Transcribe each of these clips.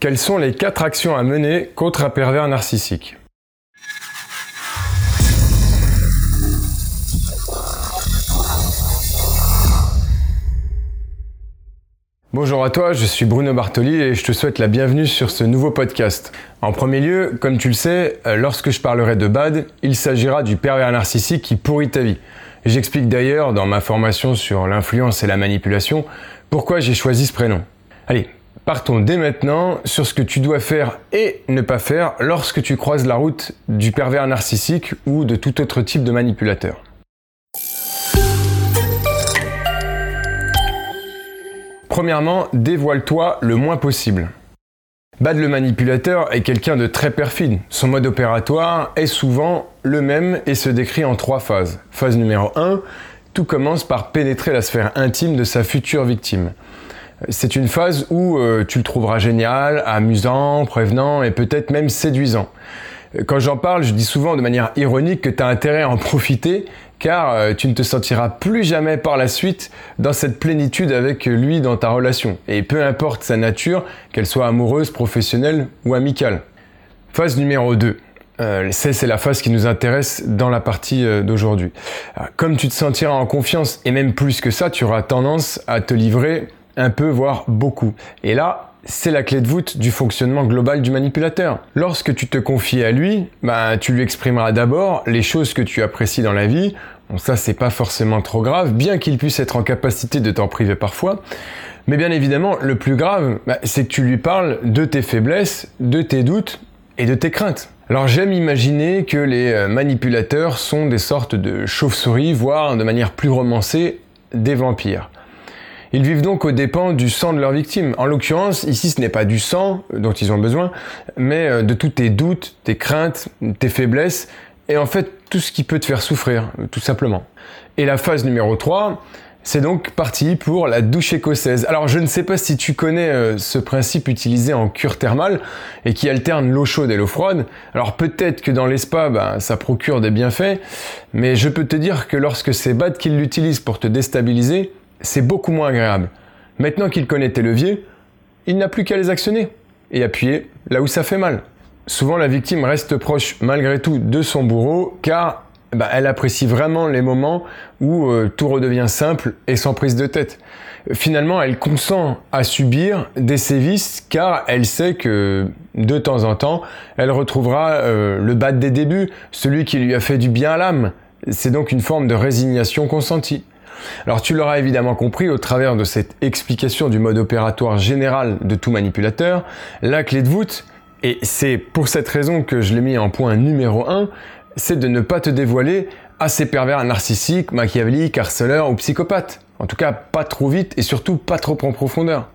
Quelles sont les quatre actions à mener contre un pervers narcissique? Bonjour à toi, je suis Bruno Bartoli et je te souhaite la bienvenue sur ce nouveau podcast. En premier lieu, comme tu le sais, euh, lorsque je parlerai de BAD, il s'agira du pervers narcissique qui pourrit ta vie. J'explique d'ailleurs dans ma formation sur l'influence et la manipulation pourquoi j'ai choisi ce prénom. Allez, Partons dès maintenant sur ce que tu dois faire et ne pas faire lorsque tu croises la route du pervers narcissique ou de tout autre type de manipulateur. Premièrement, dévoile-toi le moins possible. Bad le manipulateur est quelqu'un de très perfide. Son mode opératoire est souvent le même et se décrit en trois phases. Phase numéro 1, tout commence par pénétrer la sphère intime de sa future victime. C'est une phase où euh, tu le trouveras génial, amusant, prévenant et peut-être même séduisant. Quand j'en parle, je dis souvent de manière ironique que tu as intérêt à en profiter car euh, tu ne te sentiras plus jamais par la suite dans cette plénitude avec lui dans ta relation. Et peu importe sa nature, qu'elle soit amoureuse, professionnelle ou amicale. Phase numéro 2. Euh, c'est la phase qui nous intéresse dans la partie d'aujourd'hui. Comme tu te sentiras en confiance, et même plus que ça, tu auras tendance à te livrer un peu, voire beaucoup. Et là, c'est la clé de voûte du fonctionnement global du manipulateur. Lorsque tu te confies à lui, bah, tu lui exprimeras d'abord les choses que tu apprécies dans la vie. Bon, ça, c'est pas forcément trop grave, bien qu'il puisse être en capacité de t'en priver parfois. Mais bien évidemment, le plus grave, bah, c'est que tu lui parles de tes faiblesses, de tes doutes et de tes craintes. Alors j'aime imaginer que les euh, manipulateurs sont des sortes de chauves-souris, voire de manière plus romancée, des vampires. Ils vivent donc aux dépens du sang de leur victime. En l'occurrence, ici, ce n'est pas du sang dont ils ont besoin, mais euh, de tous tes doutes, tes craintes, tes faiblesses, et en fait tout ce qui peut te faire souffrir, tout simplement. Et la phase numéro 3, c'est donc parti pour la douche écossaise. Alors je ne sais pas si tu connais euh, ce principe utilisé en cure thermale et qui alterne l'eau chaude et l'eau froide. Alors peut-être que dans les ben, ça procure des bienfaits, mais je peux te dire que lorsque c'est Bad qui l'utilise pour te déstabiliser, c'est beaucoup moins agréable. Maintenant qu'il connaît tes leviers, il n'a plus qu'à les actionner et appuyer là où ça fait mal. Souvent, la victime reste proche malgré tout de son bourreau car bah, elle apprécie vraiment les moments où euh, tout redevient simple et sans prise de tête. Finalement, elle consent à subir des sévices car elle sait que de temps en temps, elle retrouvera euh, le bas des débuts, celui qui lui a fait du bien à l'âme. C'est donc une forme de résignation consentie. Alors tu l'auras évidemment compris au travers de cette explication du mode opératoire général de tout manipulateur, la clé de voûte, et c'est pour cette raison que je l'ai mis en point numéro 1, c'est de ne pas te dévoiler à ces pervers narcissiques, machiavéliques, harceleurs ou psychopathes. En tout cas, pas trop vite et surtout pas trop en profondeur.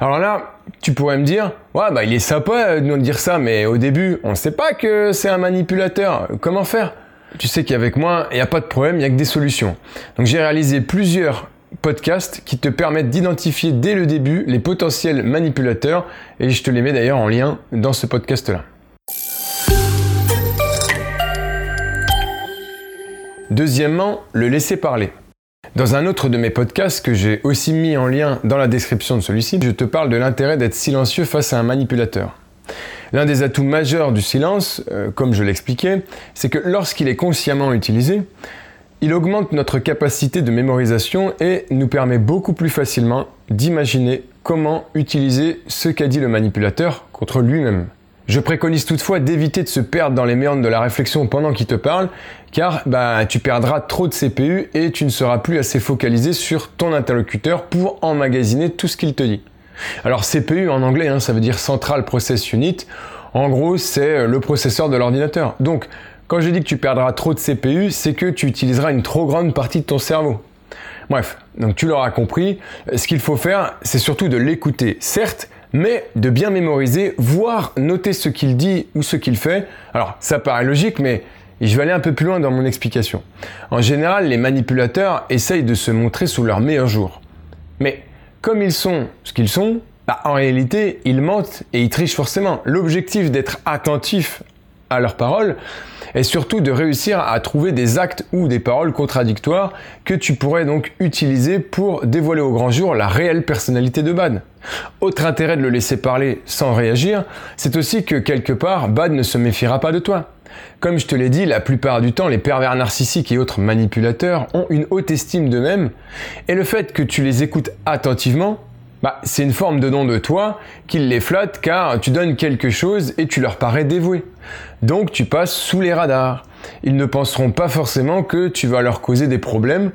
Alors là, tu pourrais me dire, ouais, bah il est sympa de nous dire ça, mais au début, on ne sait pas que c'est un manipulateur. Comment faire? Tu sais qu'avec moi, il n'y a pas de problème, il n'y a que des solutions. Donc j'ai réalisé plusieurs podcasts qui te permettent d'identifier dès le début les potentiels manipulateurs et je te les mets d'ailleurs en lien dans ce podcast-là. Deuxièmement, le laisser parler. Dans un autre de mes podcasts que j'ai aussi mis en lien dans la description de celui-ci, je te parle de l'intérêt d'être silencieux face à un manipulateur. L'un des atouts majeurs du silence, euh, comme je l'expliquais, c'est que lorsqu'il est consciemment utilisé, il augmente notre capacité de mémorisation et nous permet beaucoup plus facilement d'imaginer comment utiliser ce qu'a dit le manipulateur contre lui-même. Je préconise toutefois d'éviter de se perdre dans les méandres de la réflexion pendant qu'il te parle, car bah, tu perdras trop de CPU et tu ne seras plus assez focalisé sur ton interlocuteur pour emmagasiner tout ce qu'il te dit. Alors CPU en anglais, hein, ça veut dire Central Process Unit. En gros, c'est euh, le processeur de l'ordinateur. Donc, quand je dis que tu perdras trop de CPU, c'est que tu utiliseras une trop grande partie de ton cerveau. Bref, donc tu l'auras compris, ce qu'il faut faire, c'est surtout de l'écouter, certes, mais de bien mémoriser, voire noter ce qu'il dit ou ce qu'il fait. Alors, ça paraît logique, mais je vais aller un peu plus loin dans mon explication. En général, les manipulateurs essayent de se montrer sous leur meilleur jour. Mais comme ils sont ce qu'ils sont, bah, en réalité, ils mentent et ils trichent forcément. L'objectif d'être attentif à leurs paroles, et surtout de réussir à trouver des actes ou des paroles contradictoires que tu pourrais donc utiliser pour dévoiler au grand jour la réelle personnalité de Bad. Autre intérêt de le laisser parler sans réagir, c'est aussi que quelque part, Bad ne se méfiera pas de toi. Comme je te l'ai dit, la plupart du temps, les pervers narcissiques et autres manipulateurs ont une haute estime d'eux-mêmes, et le fait que tu les écoutes attentivement, bah, c'est une forme de don de toi qu'ils les flattent car tu donnes quelque chose et tu leur parais dévoué. Donc tu passes sous les radars. Ils ne penseront pas forcément que tu vas leur causer des problèmes.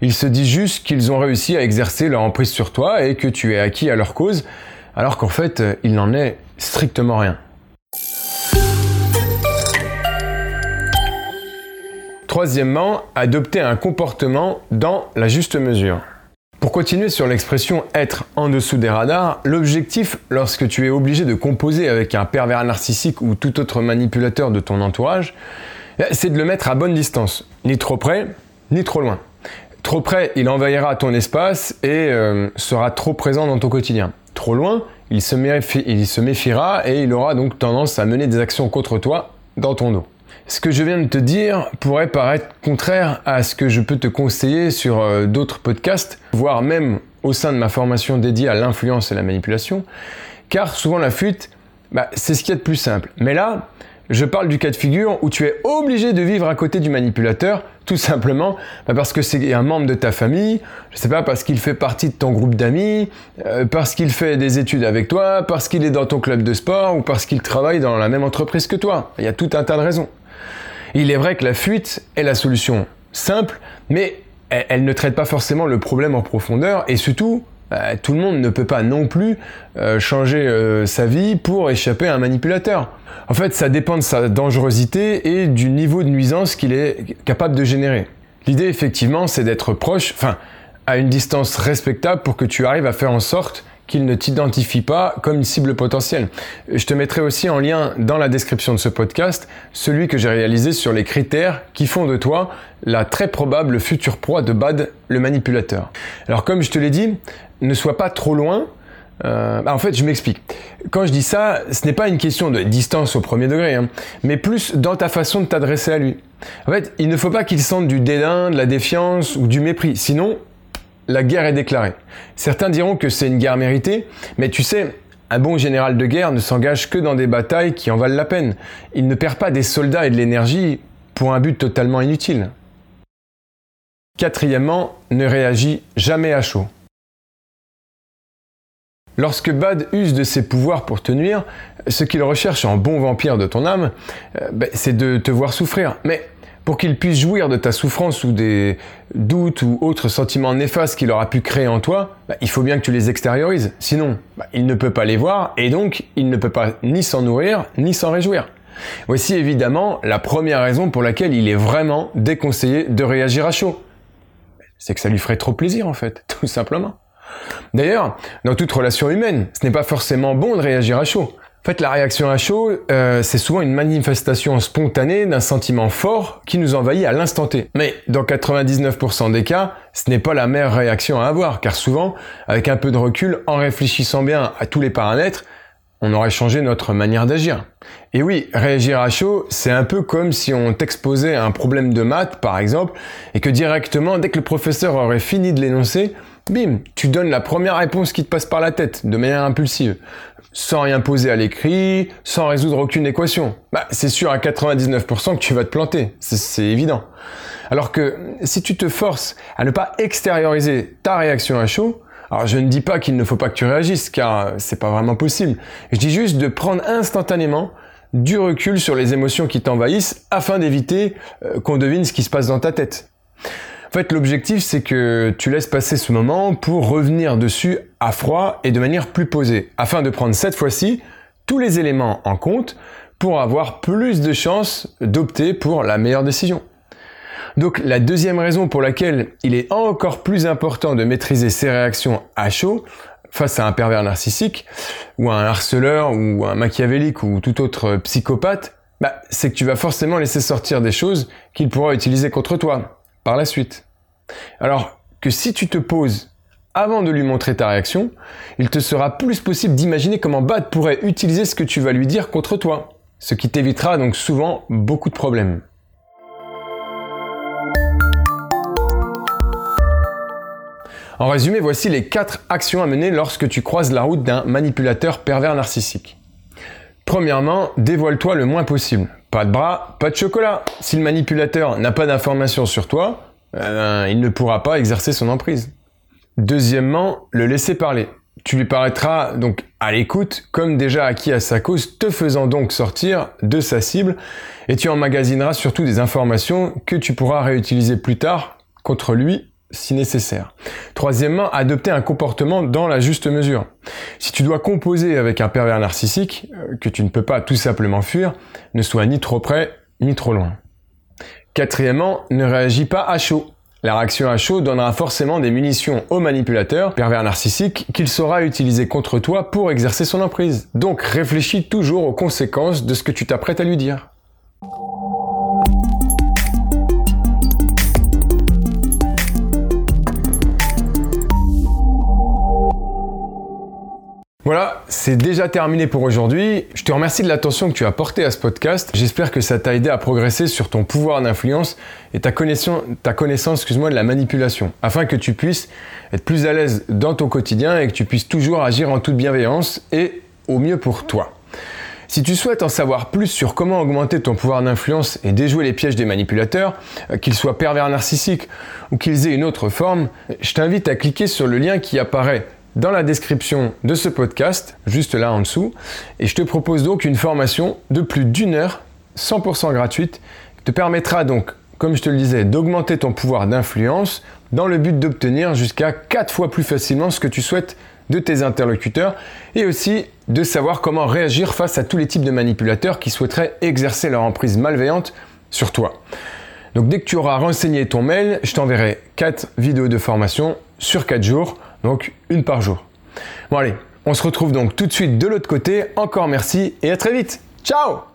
Ils se disent juste qu'ils ont réussi à exercer leur emprise sur toi et que tu es acquis à leur cause, alors qu'en fait, il n'en est strictement rien. Troisièmement, adopter un comportement dans la juste mesure. Pour continuer sur l'expression être en dessous des radars, l'objectif lorsque tu es obligé de composer avec un pervers narcissique ou tout autre manipulateur de ton entourage, eh, c'est de le mettre à bonne distance, ni trop près, ni trop loin. Trop près, il envahira ton espace et euh, sera trop présent dans ton quotidien. Trop loin, il se, il se méfiera et il aura donc tendance à mener des actions contre toi dans ton dos. Ce que je viens de te dire pourrait paraître contraire à ce que je peux te conseiller sur euh, d'autres podcasts, voire même au sein de ma formation dédiée à l'influence et la manipulation, car souvent la fuite, bah, c'est ce qu'il y a de plus simple. Mais là, je parle du cas de figure où tu es obligé de vivre à côté du manipulateur, tout simplement bah, parce que c'est un membre de ta famille, je sais pas, parce qu'il fait partie de ton groupe d'amis, euh, parce qu'il fait des études avec toi, parce qu'il est dans ton club de sport ou parce qu'il travaille dans la même entreprise que toi. Il y a tout un tas de raisons. Il est vrai que la fuite est la solution simple, mais elle, ne traite pas forcément le problème en profondeur et surtout, bah, tout le monde ne peut pas non plus euh, changer euh, sa vie pour échapper à un manipulateur. En fait, ça dépend de sa dangerosité et du niveau de nuisance qu'il est capable de générer. L'idée, effectivement, c'est d'être proche, enfin, à une distance respectable pour que tu arrives à faire en sorte qu'il ne t'identifie pas comme une cible potentielle. Je te mettrai aussi en lien dans la description de ce podcast celui que j'ai réalisé sur les critères qui font de toi la très probable future proie de Bad, le manipulateur. Alors comme je te l'ai dit, ne sois pas trop loin. Euh, bah, en fait, je m'explique. Quand je dis ça, ce n'est pas une question de distance au premier degré, hein, mais plus dans ta façon de t'adresser à lui. En fait, il ne faut pas qu'il sente du dédain, de la défiance ou du mépris. Sinon, la guerre est déclarée. Certains diront que c'est une guerre méritée, mais tu sais, un bon général de guerre ne s'engage que dans des batailles qui en valent la peine. Il ne perd pas des soldats et de l'énergie pour un but totalement inutile. Quatrièmement, ne réagis jamais à chaud. Lorsque Bad use de ses pouvoirs pour te nuire, ce qu'il recherche en bon vampire de ton âme, euh, ben, c'est de te voir souffrir. Mais pour qu'il puisse jouir de ta souffrance ou des doutes ou autres sentiments néfastes qu'il aura pu créer en toi, bah, il faut bien que tu les extériorises. Sinon, bah, il ne peut pas les voir et donc il ne peut pas ni s'en nourrir ni s'en réjouir. Voici évidemment la première raison pour laquelle il est vraiment déconseillé de réagir à chaud. C'est que ça lui ferait trop plaisir en fait, tout simplement. D'ailleurs, dans toute relation humaine, ce n'est pas forcément bon de réagir à chaud. En fait, la réaction à chaud, euh, c'est souvent une manifestation spontanée d'un sentiment fort qui nous envahit à l'instant T. Mais dans 99% des cas, ce n'est pas la meilleure réaction à avoir, car souvent, avec un peu de recul, en réfléchissant bien à tous les paramètres, on aurait changé notre manière d'agir. Et oui, réagir à chaud, c'est un peu comme si on t'exposait à un problème de maths, par exemple, et que directement, dès que le professeur aurait fini de l'énoncer, bim, tu donnes la première réponse qui te passe par la tête, de manière impulsive sans rien poser à l'écrit, sans résoudre aucune équation. Bah, c'est sûr à 99% que tu vas te planter, c'est évident. Alors que si tu te forces à ne pas extérioriser ta réaction à chaud, alors je ne dis pas qu'il ne faut pas que tu réagisses, car c'est pas vraiment possible. Je dis juste de prendre instantanément du recul sur les émotions qui t'envahissent afin d'éviter euh, qu'on devine ce qui se passe dans ta tête. En fait, l'objectif, c'est que tu laisses passer ce moment pour revenir dessus à froid et de manière plus posée, afin de prendre cette fois-ci tous les éléments en compte pour avoir plus de chances d'opter pour la meilleure décision. Donc la deuxième raison pour laquelle il est encore plus important de maîtriser ses réactions à chaud face à un pervers narcissique ou à un harceleur ou un machiavélique ou tout autre psychopathe, bah, c'est que tu vas forcément laisser sortir des choses qu'il pourra utiliser contre toi par la suite. Alors que si tu te poses avant de lui montrer ta réaction, il te sera plus possible d'imaginer comment Bad pourrait utiliser ce que tu vas lui dire contre toi. ce qui t'évitera donc souvent beaucoup de problèmes. En résumé, voici les 4 actions à mener lorsque tu croises la route d'un manipulateur pervers narcissique. Premièrement, dévoile-toi le moins possible. Pas de bras, pas de chocolat. Si le manipulateur n'a pas d'informations sur toi, euh, il ne pourra pas exercer son emprise. Deuxièmement, le laisser parler. Tu lui paraîtras donc à l'écoute, comme déjà acquis à sa cause, te faisant donc sortir de sa cible, et tu emmagasineras surtout des informations que tu pourras réutiliser plus tard contre lui si nécessaire. Troisièmement, adopter un comportement dans la juste mesure. Si tu dois composer avec un pervers narcissique, euh, que tu ne peux pas tout simplement fuir, ne sois ni trop près ni trop loin. Quatrièmement, ne réagis pas à chaud. La réaction à chaud donnera forcément des munitions au manipulateur, pervers narcissique, qu'il saura utiliser contre toi pour exercer son emprise. Donc réfléchis toujours aux conséquences de ce que tu t'apprêtes à lui dire. C'est déjà terminé pour aujourd'hui. Je te remercie de l'attention que tu as portée à ce podcast. J'espère que ça t'a aidé à progresser sur ton pouvoir d'influence et ta connaissance, excuse-moi, de la manipulation, afin que tu puisses être plus à l'aise dans ton quotidien et que tu puisses toujours agir en toute bienveillance et au mieux pour toi. Si tu souhaites en savoir plus sur comment augmenter ton pouvoir d'influence et déjouer les pièges des manipulateurs, euh, qu'ils soient pervers narcissiques ou qu'ils aient une autre forme, je t'invite à cliquer sur le lien qui apparaît dans la description de ce podcast, juste là en dessous. Et je te propose donc une formation de plus d'une heure, 100% gratuite, qui te permettra donc, comme je te le disais, d'augmenter ton pouvoir d'influence dans le but d'obtenir jusqu'à 4 fois plus facilement ce que tu souhaites de tes interlocuteurs et aussi de savoir comment réagir face à tous les types de manipulateurs qui souhaiteraient exercer leur emprise malveillante sur toi. Donc dès que tu auras renseigné ton mail, je t'enverrai 4 vidéos de formation sur 4 jours donc une par jour. Bon allez, on se retrouve donc tout de suite de l'autre côté. Encore merci et à très vite. Ciao